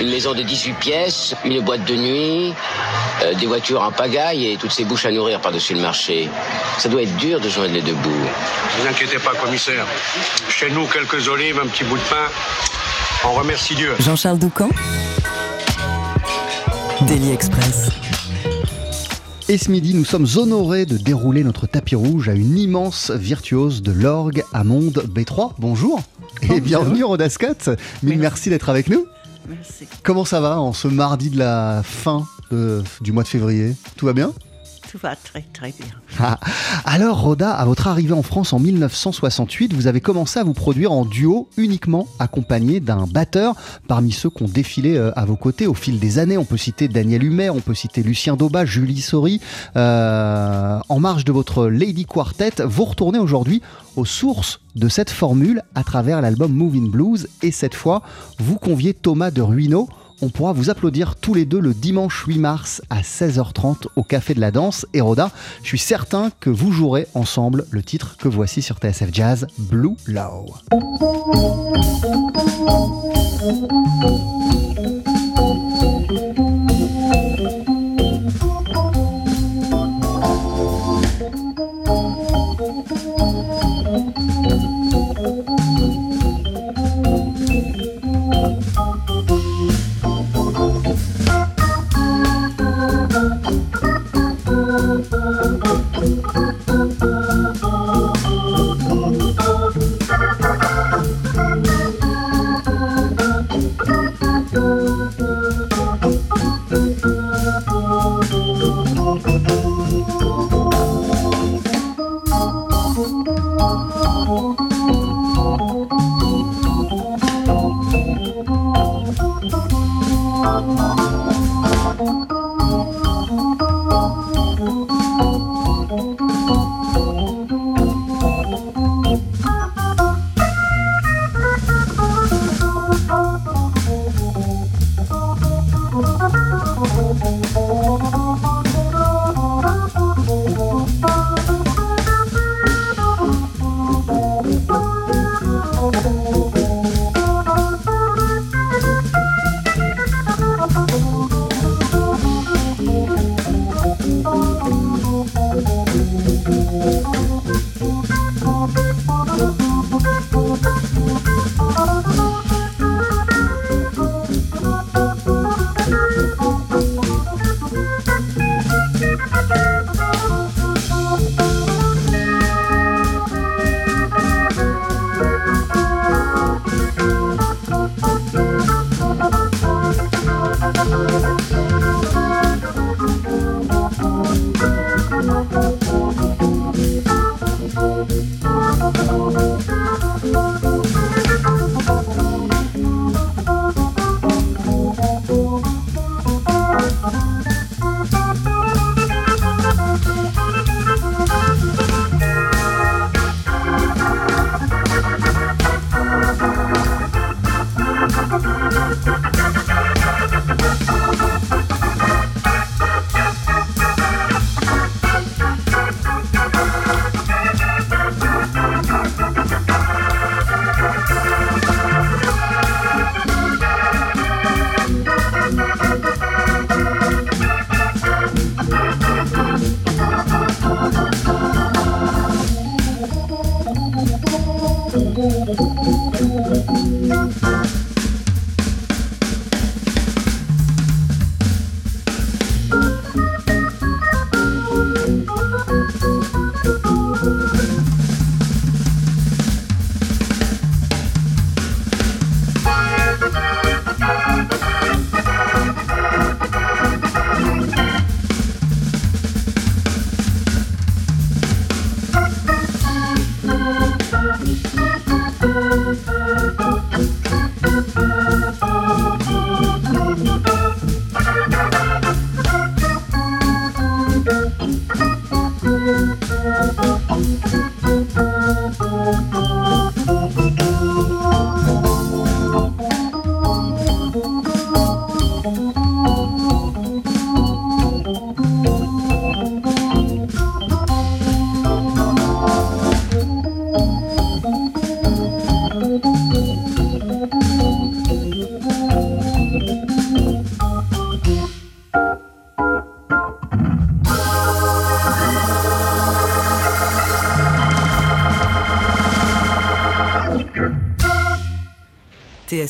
Une maison de 18 pièces, une boîte de nuit, euh, des voitures en pagaille et toutes ces bouches à nourrir par-dessus le marché. Ça doit être dur de joindre les deux bouts. Ne vous inquiétez pas, commissaire. Chez nous, quelques olives, un petit bout de pain. On remercie Dieu. Jean-Charles Doucan. Daily Express. Et ce midi, nous sommes honorés de dérouler notre tapis rouge à une immense virtuose de l'orgue Amonde B3. Bonjour et bienvenue Rhoda Scott. Mille merci, d'être avec nous. Comment ça va en ce mardi de la fin du mois de février? Tout va bien? Tout va très très bien. Ah. Alors Rhoda, à votre arrivée en France en 1968, vous avez commencé à vous produire en duo uniquement accompagné d'un batteur parmi ceux qui ont défilé euh, à vos côtés au fil des années. On peut citer Daniel Humer, on peut citer Lucien Dauba, Julie Sori. Euh, en marge de votre Lady Quartet, vous retournez aujourd'hui aux sources de cette formule à travers l'album Moving Blues et cette fois, vous conviez Thomas de Ruino on pourra vous applaudir tous les deux le dimanche 8 mars à 16h30 au Café de la Danse. Et Rhoda, je suis certain que vous jouerez ensemble le titre que voici sur TSF Jazz, Blue Low.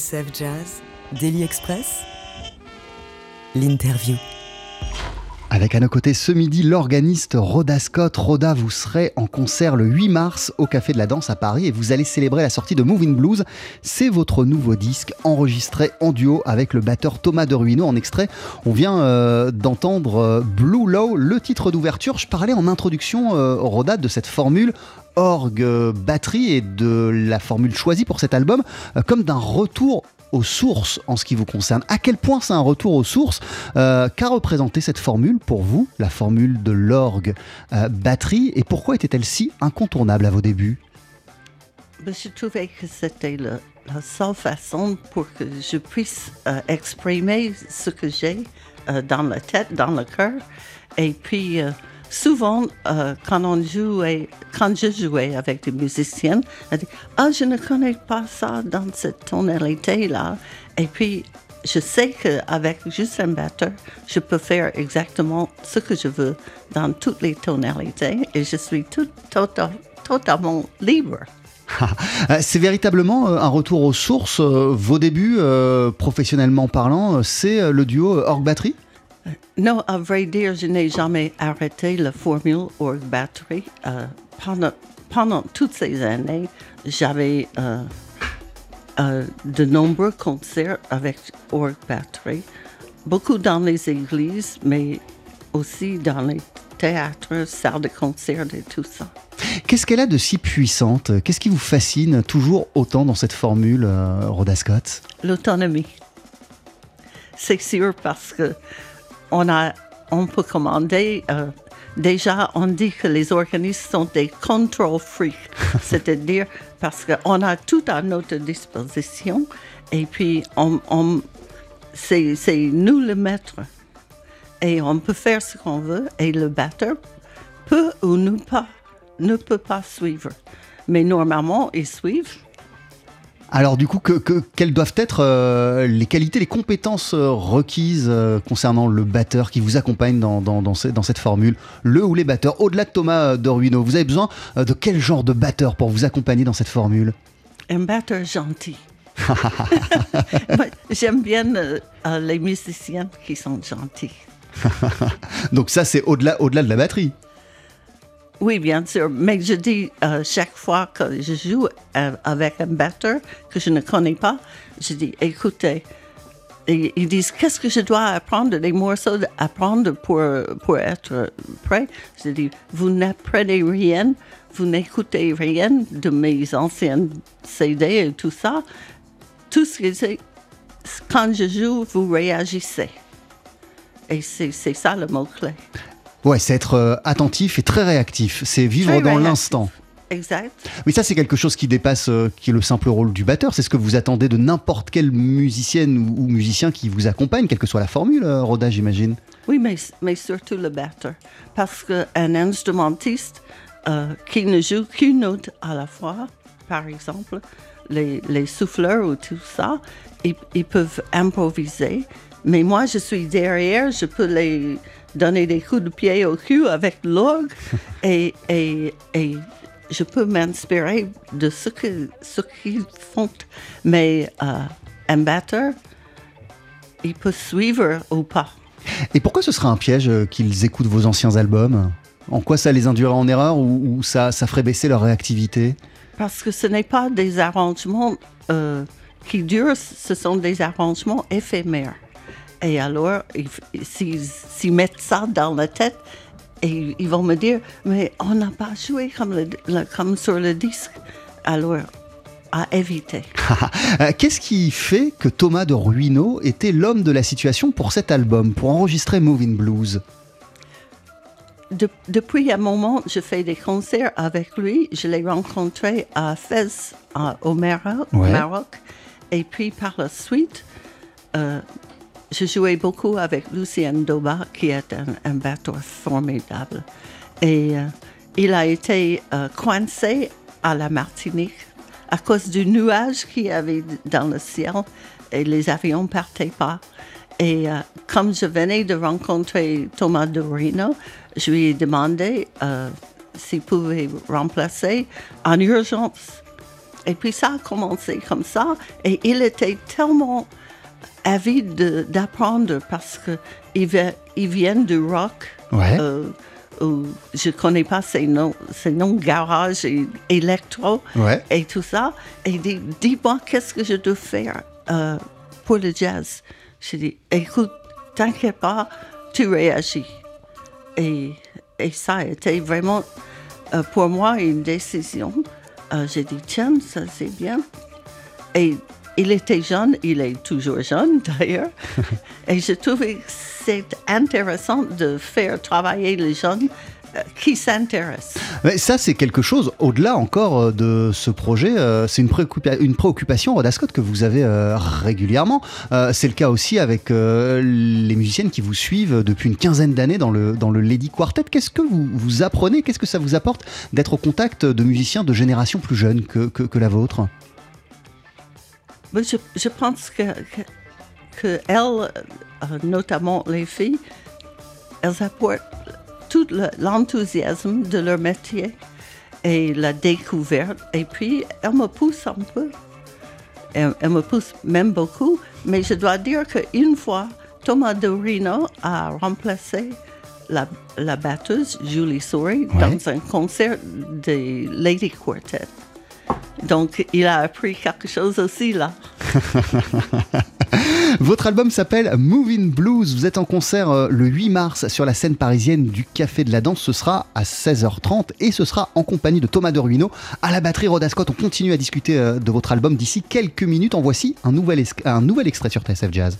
TSF Jazz, Daily Express, l'interview. Avec à nos côtés ce midi l'organiste Rhoda Scott. Rhoda, vous serez en concert le 8 mars au Café de la Danse à Paris et vous allez célébrer la sortie de Moving Blues. C'est votre nouveau disque enregistré en duo avec le batteur Thomas de Ruino. En extrait, on vient euh, d'entendre euh, Blue Low, le titre d'ouverture. Je parlais en introduction, euh, Rhoda, de cette formule orgue, batterie et de la formule choisie pour cet album comme d'un retour aux sources en ce qui vous concerne. À quel point c'est un retour aux sources Euh, Qu'a représenté cette formule pour vous, la formule de l'orgue euh, batterie, et pourquoi était-elle si incontournable à vos débuts? Ben, je trouvais que c'était la seule façon pour que je puisse euh, exprimer ce que j'ai dans la tête, dans le cœur. Et puis, souvent, euh, quand, je jouais avec des musiciens, on dit Ah, je ne connais pas ça dans cette tonalité-là. Et puis, je sais qu'avec juste un batteur, je peux faire exactement ce que je veux dans toutes les tonalités et je suis tout, total- totalement libre. Euh, C'est véritablement euh, un retour aux sources. Vos débuts, professionnellement parlant, c'est le duo orgue-batterie? Non, à vrai dire, je n'ai jamais arrêté la formule orgue batterie. Euh, pendant, pendant toutes ces années, j'avais euh, euh, de nombreux concerts avec orgue batterie, beaucoup dans les églises, mais aussi dans les théâtres, salles de concert et tout ça. Qu'est-ce qu'elle a de si puissante? Qu'est-ce qui vous fascine toujours autant dans cette formule, Rhoda Scott? L'autonomie. C'est sûr parce que on a, on peut commander. euh, déjà, on dit que les organismes sont des control freaks, c'est-à-dire parce qu'on a tout à notre disposition et puis on, on- c'est, c'est nous le maître et on peut faire ce qu'on veut et le batteur peut ou ne pas ne peut pas suivre. Mais normalement, ils suivent Alors du coup, que, que- quelles doivent être euh, les qualités, les compétences euh, requises euh, concernant le batteur qui vous accompagne dans, dans- dans ce- dans cette formule Le ou les batteurs, au-delà de Thomas Doruino, vous avez besoin de quel genre de batteur pour vous accompagner dans cette formule? Un batteur gentil. J'aime bien les musiciens qui sont gentils. Donc ça, c'est au-delà au-delà de la batterie. Oui, bien sûr, mais je dis euh, chaque fois que je joue euh, avec un batteur que je ne connais pas, je dis écoutez, ils disent qu'est-ce que je dois apprendre, des morceaux à apprendre pour, pour être prêt. Je dis vous n'apprenez rien, vous n'écoutez rien de mes anciennes CD et tout ça. Tout ce que c'est, quand je joue, vous réagissez. Et c'est ça le mot-clé. Ouais, c'est être euh, attentif et très réactif. C'est vivre Très dans l'instant. Exact. Mais ça, c'est quelque chose qui dépasse, euh, qui est le simple rôle du batteur. C'est ce que vous attendez de n'importe quelle musicienne ou, ou musicien qui vous accompagne, quelle que soit la formule, euh, Rhoda, j'imagine. Oui, mais, mais surtout le batteur. Parce qu'un instrumentiste euh, qui ne joue qu'une note à la fois, par exemple, les, les souffleurs ou tout ça, ils, ils peuvent improviser. Mais moi, je suis derrière, je peux les donner des coups de pied au cul avec l'orgue et, et, et je peux m'inspirer de ce qu'ils font. Mais euh, un batteur, il peut suivre ou pas. Et pourquoi ce serait un piège euh, qu'ils écoutent vos anciens albums? En quoi ça les induirait en erreur ou, ou ça, ça ferait baisser leur réactivité? Parce que ce n'est pas des arrangements euh, qui durent, ce sont des arrangements éphémères. Et alors, ils- s'ils mettent ça dans la tête, et ils vont me dire, mais on n'a pas joué comme, le- le- comme sur le disque. Alors, à éviter. Euh, Qu'est-ce qui fait que Thomas de Ruino était l'homme de la situation pour cet album, pour enregistrer Moving Blues? De- depuis un moment, je fais des concerts avec lui. Je l'ai rencontré à Fès, à- au Maroc, Ouais. Maroc. Et puis par la suite, euh, je jouais beaucoup avec Lucien Doba, qui est un, un batteur formidable. Et euh, il a été euh, coincé à la Martinique à cause du nuage qu'il y avait dans le ciel et les avions ne partaient pas. Et euh, comme je venais de rencontrer Thomas de Reno, je lui ai demandé s'il pouvait remplacer en urgence. Et puis ça a commencé comme ça. Et il était tellement avide de- d'apprendre parce qu'il il vient du rock. Ouais. euh, où je connais pas ses noms, ses noms garage et électro Ouais. et tout ça. Et il dit, dis-moi, qu'est-ce que je dois faire euh, pour le jazz? J'ai dit, écoute, t'inquiète pas, tu réagis. Et, et ça a été vraiment, euh, pour moi, une décision. Euh, J'ai dit, tiens, ça c'est bien. Et il était jeune, il est toujours jeune d'ailleurs. et je trouvais que c'est intéressant de faire travailler les jeunes euh, qui s'intéressent. Mais ça, c'est quelque chose, au-delà encore euh, de ce projet, euh, c'est une, préoccupa- une préoccupation, Rhoda Scott, que vous avez régulièrement. C'est le cas aussi avec les musiciennes qui vous suivent depuis une quinzaine d'années dans le, dans le Lady Quartet. Qu'est-ce que vous, vous apprenez? Qu'est-ce que ça vous apporte d'être au contact de musiciens de génération plus jeune que, que, que la vôtre? Je, je pense que, que, que elles, euh, notamment les filles, elles apportent tout le- l'enthousiasme de leur métier et la découverte. Et puis, elles me poussent un peu. Elles, elles me poussent même beaucoup. Mais je dois dire qu'une fois, Thomas Dorino a remplacé la, la batteuse Julie Souris Ouais. dans un concert des Lady Quartet. Donc, il a appris quelque chose aussi là. Votre album s'appelle Moving Blues. Vous êtes en concert euh, le 8 mars sur la scène parisienne du Café de la Danse. Ce sera à 16h30 et ce sera en compagnie de Thomas de Ruino à la batterie Rhoda Scott. On continue à discuter euh, de votre album d'ici quelques minutes. En voici un nouvel, un nouvel extrait sur TSF Jazz.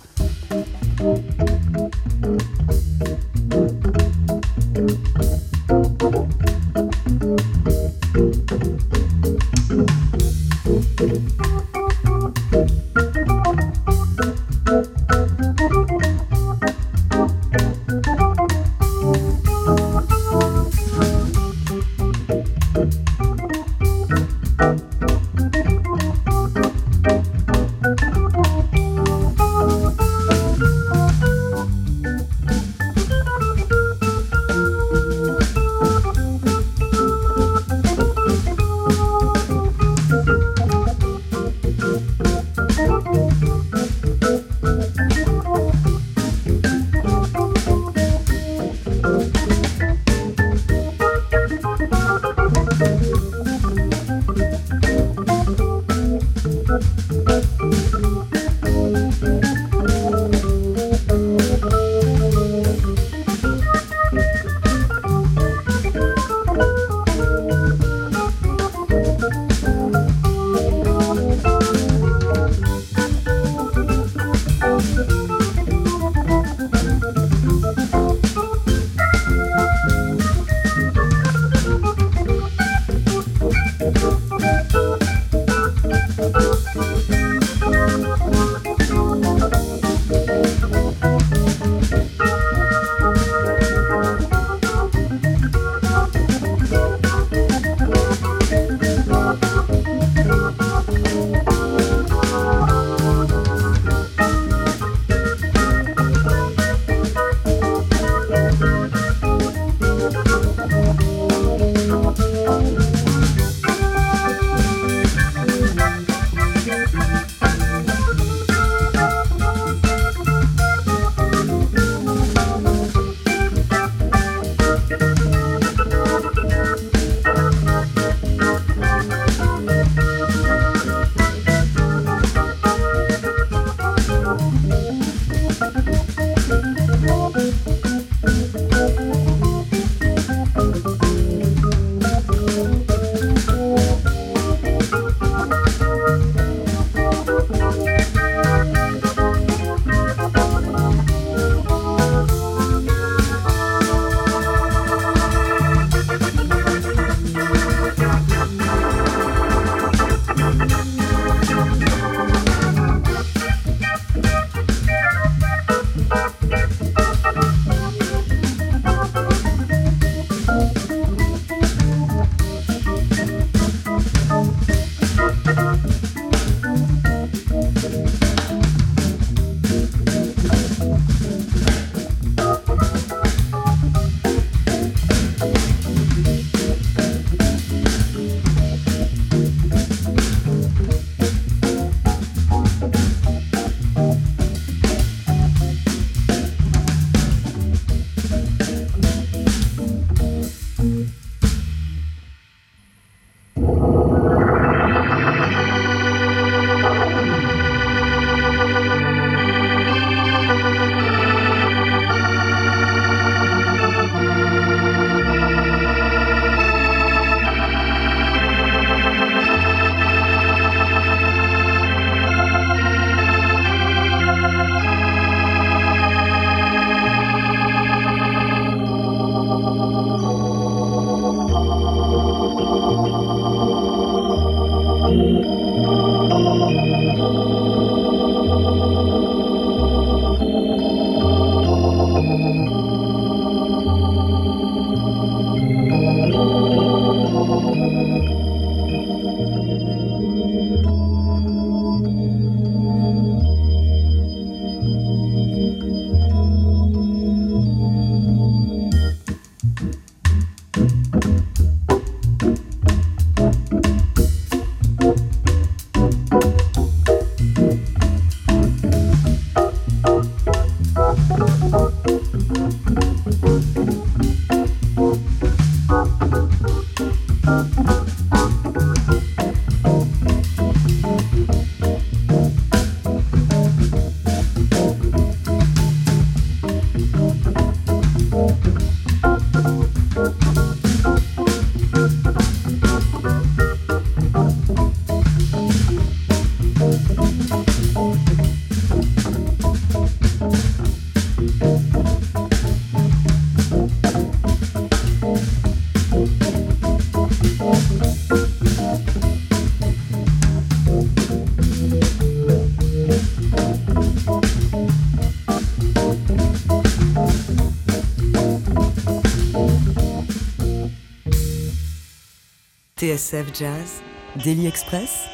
TSF Jazz, Daily Express,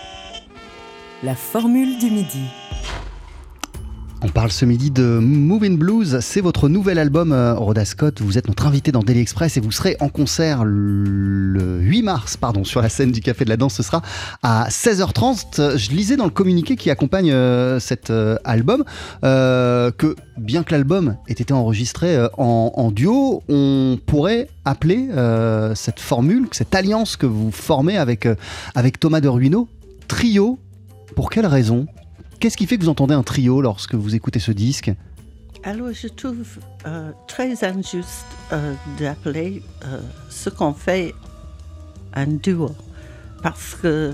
la formule du midi. On parle ce midi de Moving Blues, c'est votre nouvel album euh, Rhoda Scott, vous êtes notre invité dans Daily Express et vous serez en concert le 8 mars pardon, sur la scène du Café de la Danse, ce sera à 16h30. Je lisais dans le communiqué qui accompagne euh, cet euh, album que bien que l'album ait été enregistré en, en, duo, on pourrait appeler cette formule, cette alliance que vous formez avec, avec Thomas de Ruino, trio. Pour quelle raison? Qu'est-ce qui fait que vous entendez un trio lorsque vous écoutez ce disque? Alors, je trouve euh, très injuste euh, d'appeler euh, ce qu'on fait un duo. Parce que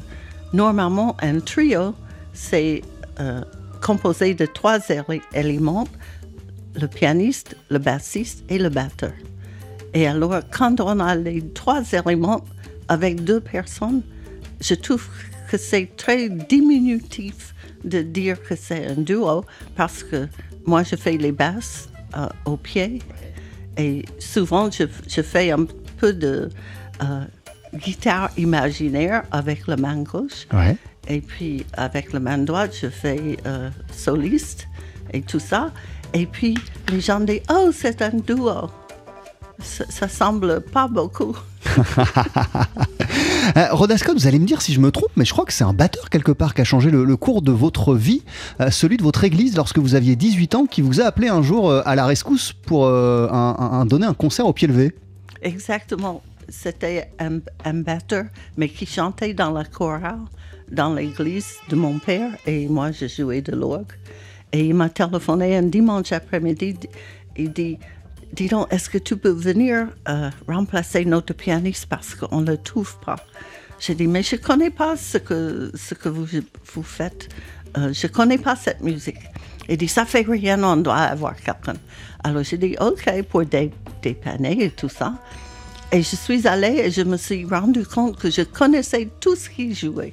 normalement, un trio, c'est composé de trois éléments, le pianiste, le bassiste et le batteur. Et alors, quand on a les trois éléments avec deux personnes, je trouve que c'est très diminutif de dire que c'est un duo parce que moi, je fais les basses euh, au pied et souvent, je, je, fais un peu de euh, guitare imaginaire avec la main gauche. Ouais. Et puis, avec la main droite, je fais euh, soliste et tout ça. Et puis, les gens disent Oh, c'est un duo. Ça, ça semble pas beaucoup. euh, vous allez me dire si je me trompe, mais je crois que c'est un batteur quelque part qui a changé le, cours de votre vie, euh, celui de votre église lorsque vous aviez 18 ans, qui vous a appelé un jour euh, à la rescousse pour euh, donner un concert au pied levé. Exactement. C'était un, un, batteur, mais qui chantait dans la chorale, dans l'église de mon père, et moi je jouais de l'orgue. Et il m'a téléphoné un dimanche après-midi, il dit dis donc, est-ce que tu peux venir euh, remplacer notre pianiste parce qu'on ne le trouve pas? J'ai dit, mais je ne connais pas ce que, ce que vous, vous faites. Euh, je ne connais pas cette musique. Il dit, ça fait rien, on doit avoir quelqu'un. Alors j'ai dit, OK, pour dépanner et tout ça. Et je suis allée et je me suis rendu compte que je connaissais tout ce qu'il jouait.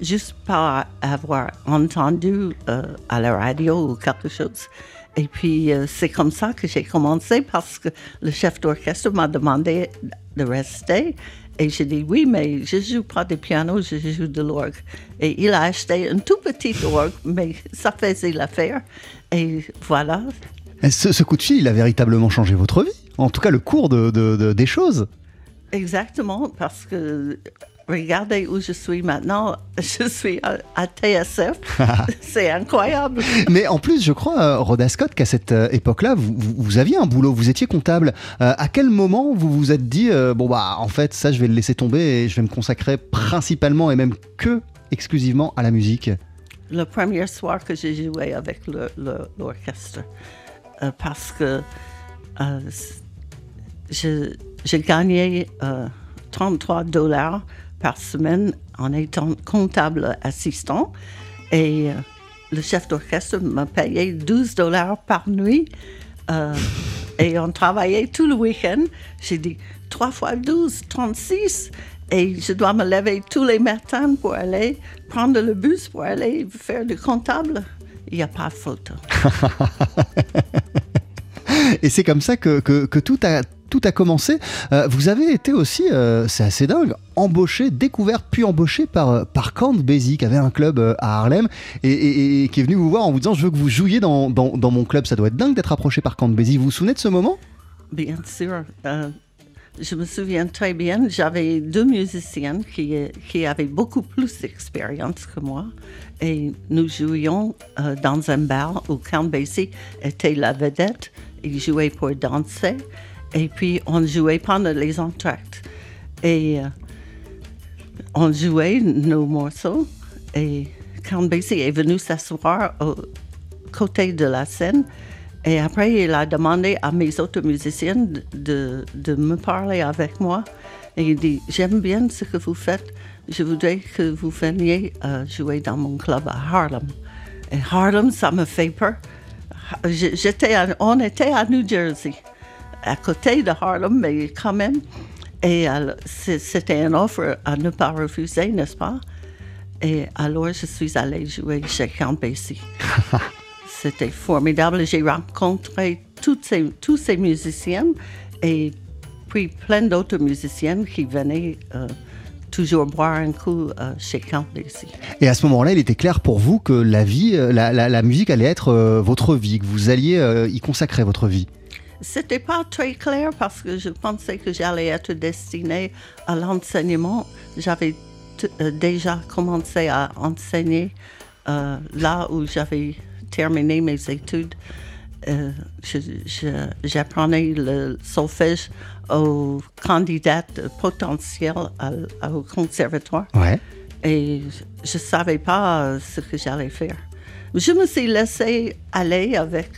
Juste par avoir entendu euh, à la radio ou quelque chose. Et puis, euh, c'est comme ça que j'ai commencé parce que le chef d'orchestre m'a demandé de rester. Et j'ai dit oui, mais je joue pas de piano, je joue de l'orgue. Et il a acheté un tout petit orgue, mais ça faisait l'affaire. Et voilà. Ce, ce, coup de fil, il a véritablement changé votre vie En tout cas, le cours de, de, de, des choses Exactement, parce que regardez où je suis maintenant. Je suis à, à TSF. c'est incroyable. Mais en plus, je crois, Rhoda Scott, qu'à cette époque-là, vous, vous, aviez un boulot, vous étiez comptable. Euh, à quel moment vous vous êtes dit, euh, bon, bah, en fait, ça, je vais le laisser tomber et je vais me consacrer principalement et même que exclusivement à la musique? Le premier soir que j'ai joué avec l'orchestre. Euh, parce que j'ai gagné 33 dollars par semaine en étant comptable assistant. Et euh, le chef d'orchestre m'a payé 12 dollars par nuit. Euh, et on travaillait tout le week-end. J'ai dit 3 fois 12, 36. Et je dois me lever tous les matins pour aller prendre le bus pour aller faire du comptable. Il n'y a pas de photo. Et c'est comme ça que, que, que tout a tout a commencé. Euh, vous avez été aussi, euh, c'est assez dingue, embauché, découverte puis embauché par, euh, par Count Basie, qui avait un club à Harlem et, qui est venu vous voir en vous disant Je veux que vous jouiez dans, dans, mon club. Ça doit être dingue d'être approché par Count Basie. Vous vous souvenez de ce moment? Bien sûr. je me souviens très bien, j'avais deux musiciennes qui, qui avaient beaucoup plus d'expérience que moi. Et nous jouions dans un bar où Count Basie était la vedette. Il jouait pour danser. Et puis, on jouait pendant les entractes. Et euh, on jouait nos morceaux. Et Count Basie est venu s'asseoir au côté de la scène. Et après, il a demandé à mes autres musiciennes de, me parler avec moi. Et il dit, j'aime bien ce que vous faites. Je voudrais que vous veniez euh, jouer dans mon club à Harlem. Et Harlem, ça me fait peur. On était à New Jersey, à côté de Harlem, mais quand même. Et c'était une offre à ne pas refuser, n'est-ce pas? Et alors, je suis allée jouer chez Count Basie. C'était formidable. J'ai rencontré toutes ces, tous ces musiciens et puis plein d'autres musiciennes qui venaient euh, toujours boire un coup euh, chez Count Basie. Et à ce moment-là, il était clair pour vous que la vie, euh, la, la- la musique allait être euh, votre vie, que vous alliez y consacrer votre vie. C'était pas très clair parce que je pensais que j'allais être destinée à l'enseignement. J'avais euh, déjà commencé à enseigner euh, là où j'avais terminé mes études. Euh, J'apprenais le solfège aux candidates potentielles à- à- au conservatoire Ouais. et je ne savais pas ce que j'allais faire. Je me suis laissée aller avec,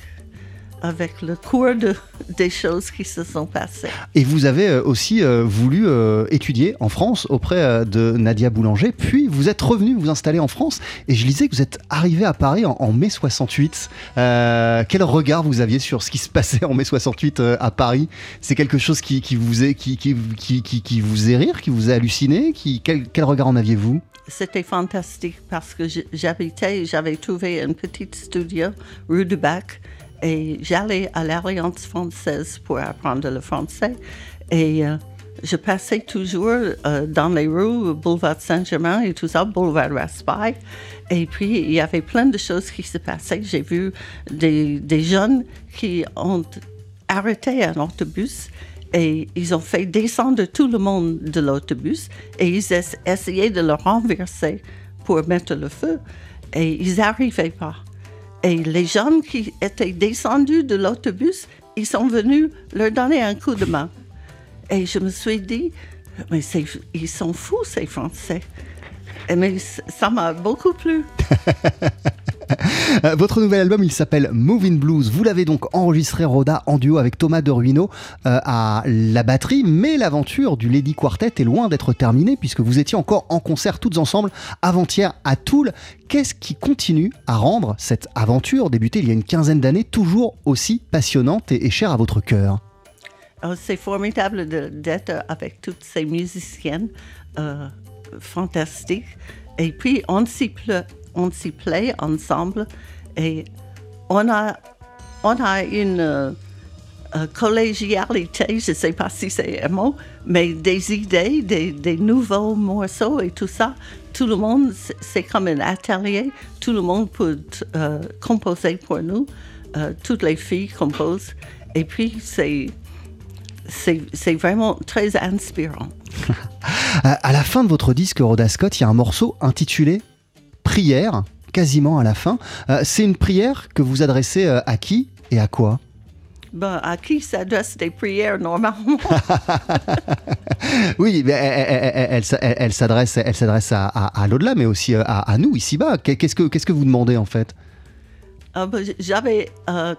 avec le cours de, des choses qui se sont passées. Et vous avez euh, aussi euh, voulu euh, étudier en France auprès de Nadia Boulanger, puis vous êtes revenu vous installer en France, et je lisais que vous êtes arrivé à Paris en, en mai 68. Euh, quel regard vous aviez sur ce qui se passait en mai 68 euh, à Paris? C'est quelque chose qui, qui vous est, qui, qui, qui, vous est rire, qui vous a halluciné? Qui, quel, quel regard en aviez-vous? C'était fantastique parce que j'habitais, j'avais trouvé un petit studio rue du Bac et j'allais à l'Alliance française pour apprendre le français. Et euh, je passais toujours euh, dans les rues, boulevard Saint-Germain et tout ça, boulevard Raspail. Et puis, il y avait plein de choses qui se passaient. J'ai vu des, jeunes qui ont arrêté un autobus et ils ont fait descendre tout le monde de l'autobus et ils es- essayaient de le renverser pour mettre le feu et ils n'arrivaient pas. Et les gens qui étaient descendus de l'autobus, ils sont venus leur donner un coup de main. Et je me suis dit, mais ils sont fous ces Français. Et mais ça m'a beaucoup plu. Euh, Votre nouvel album, il s'appelle Moving Blues. Vous l'avez donc enregistré, Roda, en duo avec Thomas de Ruino euh, à la batterie. Mais l'aventure du Lady Quartet est loin d'être terminée puisque vous étiez encore en concert toutes ensemble avant-hier à Toul. Qu'est-ce qui continue à rendre cette aventure, débutée il y a une quinzaine d'années, toujours aussi passionnante et, chère à votre cœur? Oh, c'est formidable d'être avec toutes ces musiciennes euh, fantastiques. Et puis, on s'y on s'y plaît ensemble. Et on a, on a une euh, collégialité, je ne sais pas si c'est un mot, mais des idées, des, nouveaux morceaux et tout ça. Tout le monde, c'est- comme un atelier. Tout le monde peut euh, composer pour nous. Euh, toutes les filles composent. Et puis, c'est c'est vraiment très inspirant. À à la fin de votre disque, Rhoda Scott, il y a un morceau intitulé Prière, quasiment à la fin. Euh, C'est une prière que vous adressez euh, à qui et à quoi? Ben, à qui s'adressent des prières normalement? Oui, mais elle, s'adresse, elle s'adresse à, à- à l'au-delà, mais aussi euh, à, à nous ici-bas. Qu'est- Qu'est-ce que, qu'est-ce que vous demandez en fait? Ah, ben, J'avais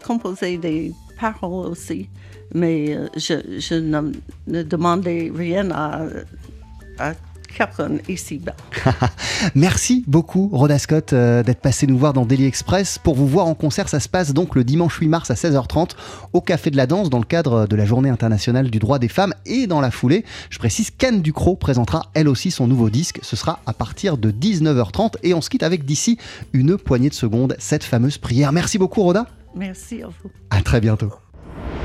composé des paroles aussi, mais je, je ne, ne demandais rien à, Capron ici-bas. Merci beaucoup, Rhoda Scott, euh, d'être passé nous voir dans Daily Express. Pour vous voir en concert, ça se passe donc le dimanche 8 mars à 16h30 au Café de la Danse dans le cadre de la Journée internationale du droit des femmes. Et dans la foulée, je précise qu'Anne Ducrot présentera elle aussi son nouveau disque. Ce sera à partir de 19h30 et on se quitte avec d'ici une poignée de secondes cette fameuse prière. Merci beaucoup, Rhoda. Merci à vous. À très bientôt.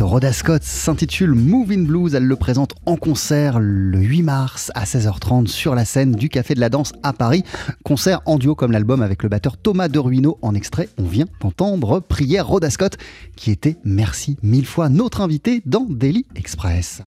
l'organiste Rhoda Scott s'intitule Moving Blues. Elle le présente en concert le 8 mars à 16h30 sur la scène du Café de la Danse à Paris. Concert en duo comme l'album avec le batteur Thomas de Ruino. En extrait, on vient d'entendre Prière Rhoda Scott qui était, merci mille fois, notre invité dans Daily Express.